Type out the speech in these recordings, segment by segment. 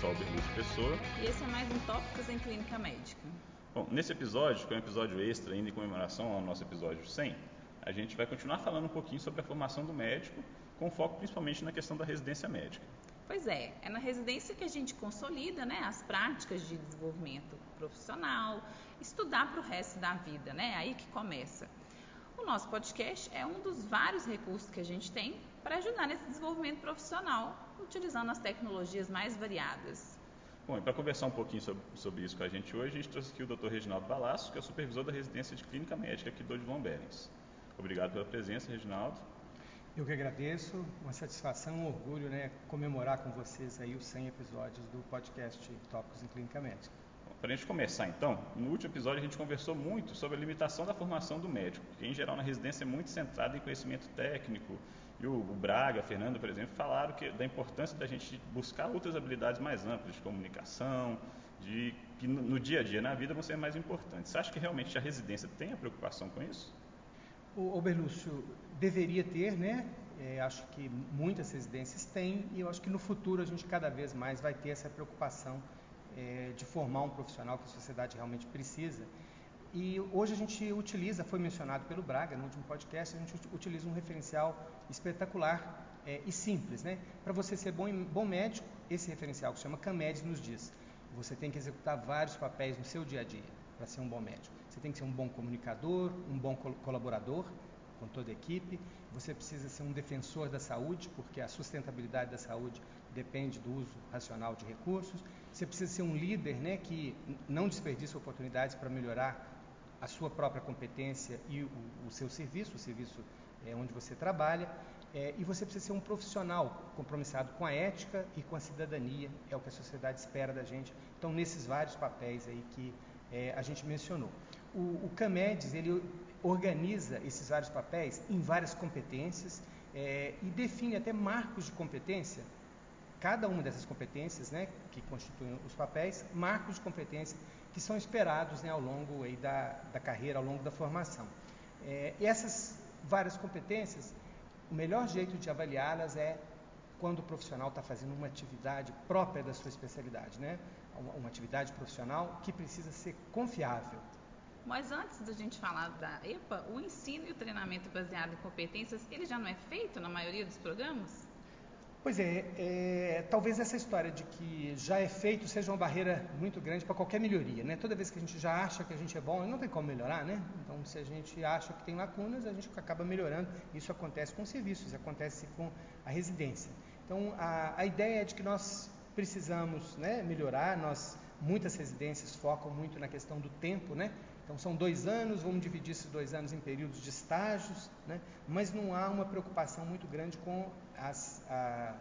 sou Alberto Pessoa. E esse é mais um Tópicos em Clínica Médica. Bom, nesse episódio, que é um episódio extra ainda em comemoração ao nosso episódio 100, a gente vai continuar falando um pouquinho sobre a formação do médico, com foco principalmente na questão da residência médica. Pois é, é na residência que a gente consolida né, as práticas de desenvolvimento profissional, estudar para o resto da vida, né? Aí que começa. O nosso podcast é um dos vários recursos que a gente tem para ajudar nesse desenvolvimento profissional, utilizando as tecnologias mais variadas. Bom, e para conversar um pouquinho sobre, sobre, isso com a gente hoje, a gente trouxe aqui o Dr. Reginaldo Palácio, que é o supervisor da residência de clínica médica aqui do Odilon Berens. Obrigado pela presença, Reginaldo. Eu que agradeço, uma satisfação, um orgulho, né, comemorar com vocês aí os 100 episódios do podcast Tópicos em Clínica Médica. Para a gente começar então, no último episódio a gente conversou muito sobre a limitação da formação do médico, que em geral na residência é muito centrada em conhecimento técnico, e o, Braga, a Fernanda, por exemplo, falaram que, da importância da gente buscar outras habilidades mais amplas, de comunicação, de que no, no dia a dia, na vida, vão ser mais importantes. Você acha que realmente a residência tem a preocupação com isso? O, o Berlúcio deveria ter, né? É, acho que muitas residências têm e eu acho que no futuro a gente cada vez mais vai ter essa preocupação é, de formar um profissional que a sociedade realmente precisa. E hoje a gente utiliza, foi mencionado pelo Braga no último podcast, a gente utiliza um referencial espetacular é, e simples. Né? Para você ser bom, bom médico, esse referencial que se chama CAMED nos diz, você tem que executar vários papéis no seu dia a dia para ser um bom médico. Você tem que ser um bom comunicador, um bom colaborador com toda a equipe, você precisa ser um defensor da saúde, porque a sustentabilidade da saúde depende do uso racional de recursos. Você precisa ser um líder né, que não desperdiça oportunidades para melhorar a sua própria competência e o, o seu serviço, o serviço é, onde você trabalha. É, e você precisa ser um profissional compromissado com a ética e com a cidadania, é o que a sociedade espera da gente. Então, nesses vários papéis aí que é, a gente mencionou. O, o CAMEDES, ele organiza esses vários papéis em várias competências é, e define até marcos de competência, cada uma dessas competências né, que constituem os papéis, marcos de competência que são esperados né, ao longo aí, da, da carreira, ao longo da formação. É, essas várias competências, o melhor jeito de avaliá-las é quando o profissional está fazendo uma atividade própria da sua especialidade, né? uma, uma atividade profissional que precisa ser confiável, mas antes da gente falar da EPA, o ensino e o treinamento baseado em competências, ele já não é feito na maioria dos programas? Pois é, é, talvez essa história de que já é feito seja uma barreira muito grande para qualquer melhoria, né? Toda vez que a gente já acha que a gente é bom, não tem como melhorar, né? Então, se a gente acha que tem lacunas, a gente acaba melhorando. Isso acontece com serviços, acontece com a residência. Então, a, a ideia é de que nós precisamos né, melhorar, nós muitas residências focam muito na questão do tempo, né? Então são dois anos, vamos dividir esses dois anos em períodos de estágios, né? mas não há uma preocupação muito grande com as, a,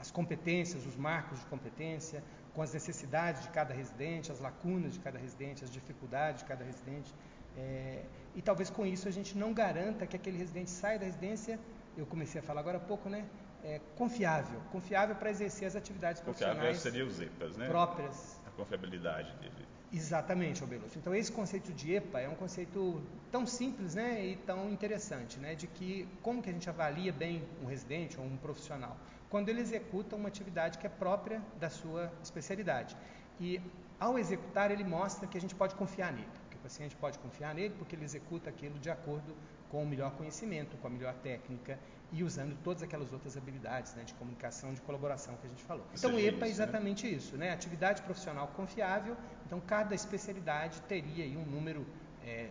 as competências, os marcos de competência, com as necessidades de cada residente, as lacunas de cada residente, as dificuldades de cada residente. É, e talvez com isso a gente não garanta que aquele residente saia da residência, eu comecei a falar agora há pouco, né? É, confiável, confiável para exercer as atividades confiável profissionais seria os EPAs, né? próprias. Confiabilidade dele. Exatamente, Albelucci. Então esse conceito de EPA é um conceito tão simples, né, e tão interessante, né, de que como que a gente avalia bem um residente ou um profissional quando ele executa uma atividade que é própria da sua especialidade. E ao executar ele mostra que a gente pode confiar nele, que o paciente pode confiar nele porque ele executa aquilo de acordo com o melhor conhecimento, com a melhor técnica e usando todas aquelas outras habilidades né, de comunicação, de colaboração que a gente falou. Então, o EPA é né? exatamente né? isso, né? Atividade profissional confiável. Então, cada especialidade teria aí um número, é,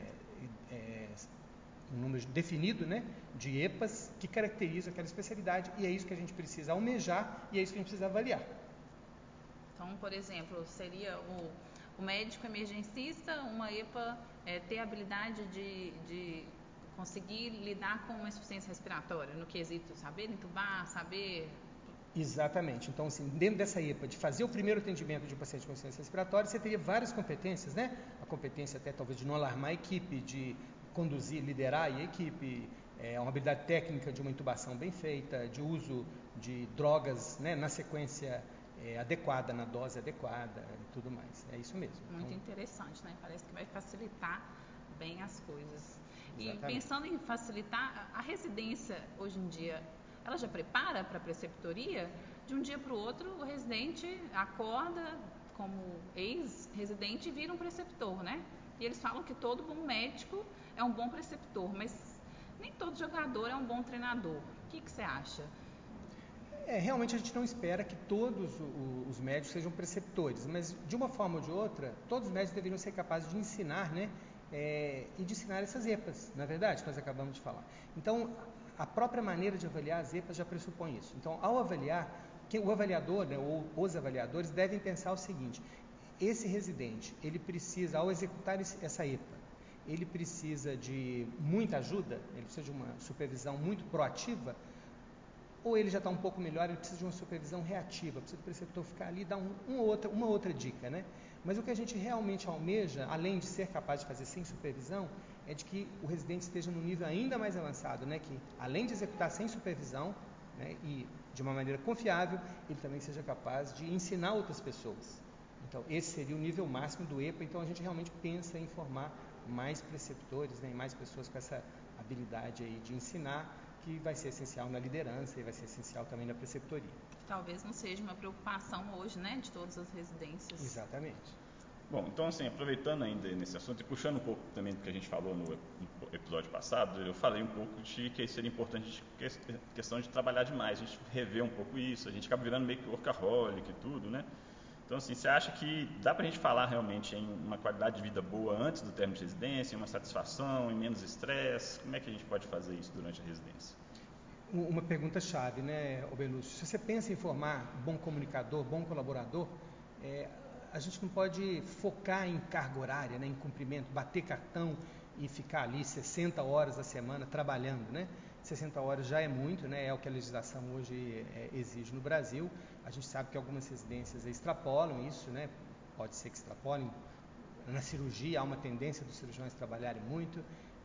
é, um número definido, né, de EPAs que caracterizam aquela especialidade e é isso que a gente precisa almejar e é isso que a gente precisa avaliar. Então, por exemplo, seria o, o médico emergencista, uma EPA é, ter habilidade de, de conseguir lidar com uma insuficiência respiratória, no quesito saber entubar, saber. Exatamente. Então, assim, dentro dessa EPA, de fazer o primeiro atendimento de um paciente com insuficiência respiratória, você teria várias competências, né? A competência até talvez de não alarmar a equipe, de conduzir, liderar a equipe, é, uma habilidade técnica de uma intubação bem feita, de uso de drogas né, na sequência é, adequada, na dose adequada e tudo mais. É isso mesmo. Muito então, interessante, né? Parece que vai facilitar bem as coisas. E pensando em facilitar, a residência hoje em dia, ela já prepara para a preceptoria? de um dia para o outro o residente acorda como ex-residente e vira um preceptor, né? E eles falam que todo bom médico é um bom preceptor, mas nem todo jogador é um bom treinador. O que, que você acha? É, realmente a gente não espera que todos os médicos sejam preceptores, mas de uma forma ou de outra, todos os médicos deveriam ser capazes de ensinar, né? É, e de ensinar essas EPAs, na é verdade, que nós acabamos de falar. Então, a própria maneira de avaliar as EPAs já pressupõe isso. Então, ao avaliar, o avaliador, né, ou os avaliadores, devem pensar o seguinte: esse residente, ele precisa, ao executar essa EPA, ele precisa de muita ajuda, ele precisa de uma supervisão muito proativa, ou ele já está um pouco melhor, ele precisa de uma supervisão reativa, precisa do preceptor ficar ali e dar um, outra, uma outra dica, né? Mas o que a gente realmente almeja, além de ser capaz de fazer sem supervisão, é de que o residente esteja no nível ainda mais avançado, né? Que além de executar sem supervisão, né? E de uma maneira confiável, ele também seja capaz de ensinar outras pessoas. Então, esse seria o nível máximo do EPA. Então, a gente realmente pensa em formar mais preceptores, né? Mais pessoas com essa habilidade aí de ensinar que vai ser essencial na liderança e vai ser essencial também na preceptoria. Talvez não seja uma preocupação hoje, né, de todas as residências. Exatamente. Bom, então assim, aproveitando ainda nesse assunto e puxando um pouco também do que a gente falou no episódio passado, eu falei um pouco de que seria importante a questão de trabalhar demais, a gente rever um pouco isso, a gente acaba virando meio que workaholic e tudo, né? Então, assim, você acha que dá para a gente falar realmente em uma qualidade de vida boa antes do término de residência, em uma satisfação, em menos estresse? Como é que a gente pode fazer isso durante a residência? Uma pergunta chave, né, Obelúcio? Se você pensa em formar bom comunicador, bom colaborador, é, a gente não pode focar em carga horária, né, em cumprimento, bater cartão e ficar ali 60 horas a semana trabalhando, né? 60 horas já é muito, né? é o que a legislação hoje é, exige no Brasil. A gente sabe que algumas residências extrapolam isso, né? pode ser que extrapolem. Na cirurgia há uma tendência dos cirurgiões trabalharem muito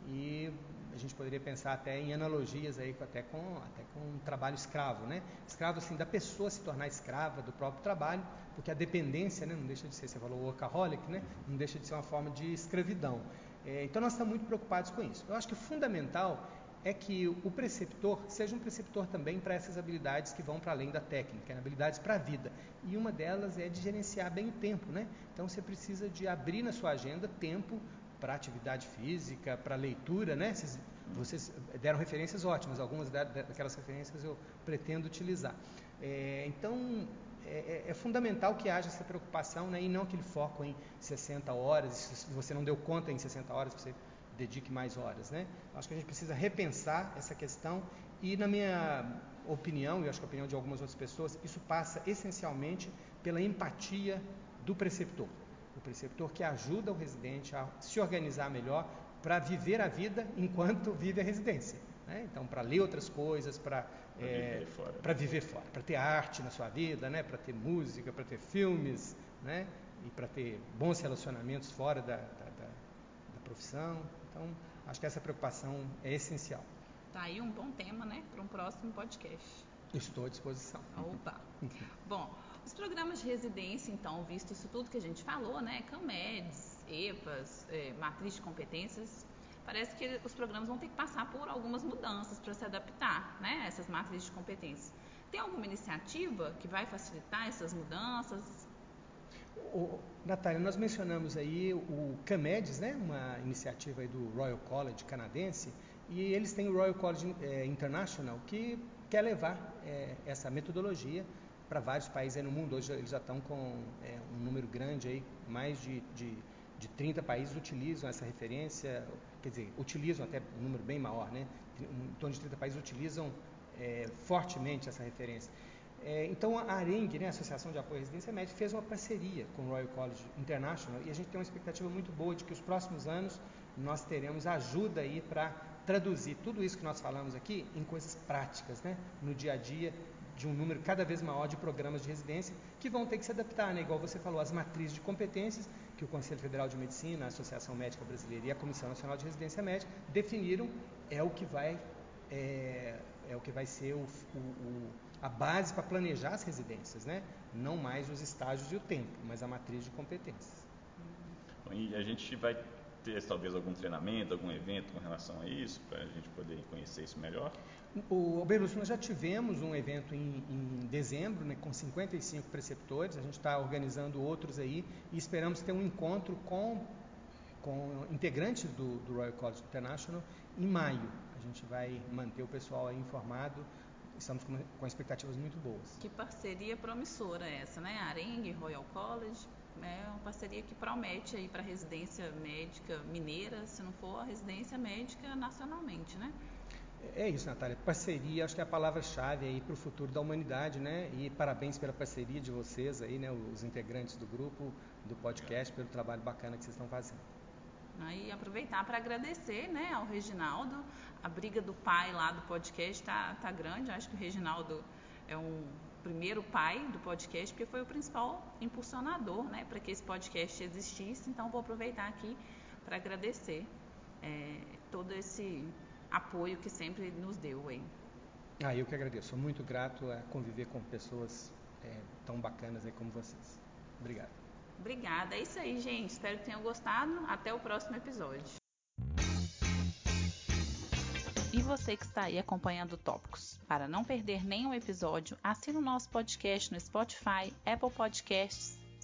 e a gente poderia pensar até em analogias aí até com até com um trabalho escravo, né? Escravo assim da pessoa se tornar escrava do próprio trabalho, porque a dependência, né, não deixa de ser, você falou workaholic, né? Não deixa de ser uma forma de escravidão. É, então nós estamos muito preocupados com isso. Eu acho que o fundamental é que o preceptor seja um preceptor também para essas habilidades que vão para além da técnica, né? habilidades para a vida. E uma delas é de gerenciar bem o tempo, né? Então você precisa de abrir na sua agenda tempo para atividade física, para leitura, né? Vocês, vocês, deram referências ótimas, algumas daquelas referências eu pretendo utilizar. É, então é, é, é, fundamental que haja essa preocupação né? e não aquele foco em 60 horas, se você não deu conta em 60 horas, você dedique mais horas, né? Acho que a gente precisa repensar essa questão e, na minha opinião, e acho que a opinião de algumas outras pessoas, isso passa essencialmente pela empatia do preceptor. O preceptor que ajuda o residente a se organizar melhor para viver a vida enquanto vive a residência. Né? Então, para ler outras coisas, para é, viver fora, para viver fora, para ter arte na sua vida, né? para ter música, para ter filmes, né? e para ter bons relacionamentos fora da, da, da, da profissão. Então, acho que essa preocupação é essencial. Tá aí um bom tema, né, para um próximo podcast. Estou à disposição. Opa. Bom, os programas de residência, então, visto isso tudo que a gente falou, né, CAMEDs, EPAs, é, matriz de competências, parece que os programas vão ter que passar por algumas mudanças para se adaptar, né, a essas matrizes de competências. Tem alguma iniciativa que vai facilitar essas mudanças? O, Natália, nós mencionamos aí o CAMEDS, né, uma iniciativa do Royal College canadense, e eles têm o Royal College é, International, que quer levar é, essa metodologia para vários países no mundo. Hoje eles já estão com é, um número grande, aí, mais de, de, de 30 países utilizam essa referência, quer dizer, utilizam até um número bem maior, né? em torno de 30 países utilizam fortemente essa referência. É, então, a ARENG, né, a Associação de Apoio à Residência Médica, fez uma parceria com o Royal College International e a gente tem uma expectativa muito boa de que os próximos anos nós teremos ajuda aí para traduzir tudo isso que nós falamos aqui em coisas práticas, né, no dia a dia de um número cada vez maior de programas de residência que vão ter que se adaptar, né, igual você falou, as matrizes de competências que o Conselho Federal de Medicina, a Associação Médica Brasileira e a Comissão Nacional de Residência Médica definiram é o que vai é, é o que vai ser o, o, o a base para planejar as residências, né? Não mais os estágios e o tempo, mas a matriz de competências. E a gente vai ter talvez algum treinamento, algum evento com relação a isso, para a gente poder conhecer isso melhor? O Berlusconi, nós já tivemos um evento em, em dezembro, né, com 55 preceptores, a gente está organizando outros aí e esperamos ter um encontro com, com integrantes do, do Royal College International em maio. A gente vai manter o pessoal informado, estamos com, com expectativas muito boas. Que parceria promissora essa, né? Arengue, Royal College, é uma parceria que promete aí para a residência médica mineira, se não for a residência médica nacionalmente, né? É isso, Natália. Parceria, acho que é a palavra-chave aí para o futuro da humanidade, né? E parabéns pela parceria de vocês aí, né? Os integrantes do grupo, do podcast, pelo trabalho bacana que vocês estão fazendo. E aproveitar para agradecer, né, ao Reginaldo. A briga do pai lá do podcast tá, tá grande. Acho que o Reginaldo é um primeiro pai do podcast, porque foi o principal impulsionador, né, para que esse podcast existisse. Então, vou aproveitar aqui para agradecer é, todo esse apoio que sempre nos deu aí. Ah, eu que agradeço. Sou muito grato a conviver com pessoas é, tão bacanas aí como vocês. Obrigado. Obrigada. É isso aí, gente. Espero que tenham gostado. Até o próximo episódio. E você que está aí acompanhando Tópicos. Para não perder nenhum episódio, assine o nosso podcast no Spotify, Apple Podcasts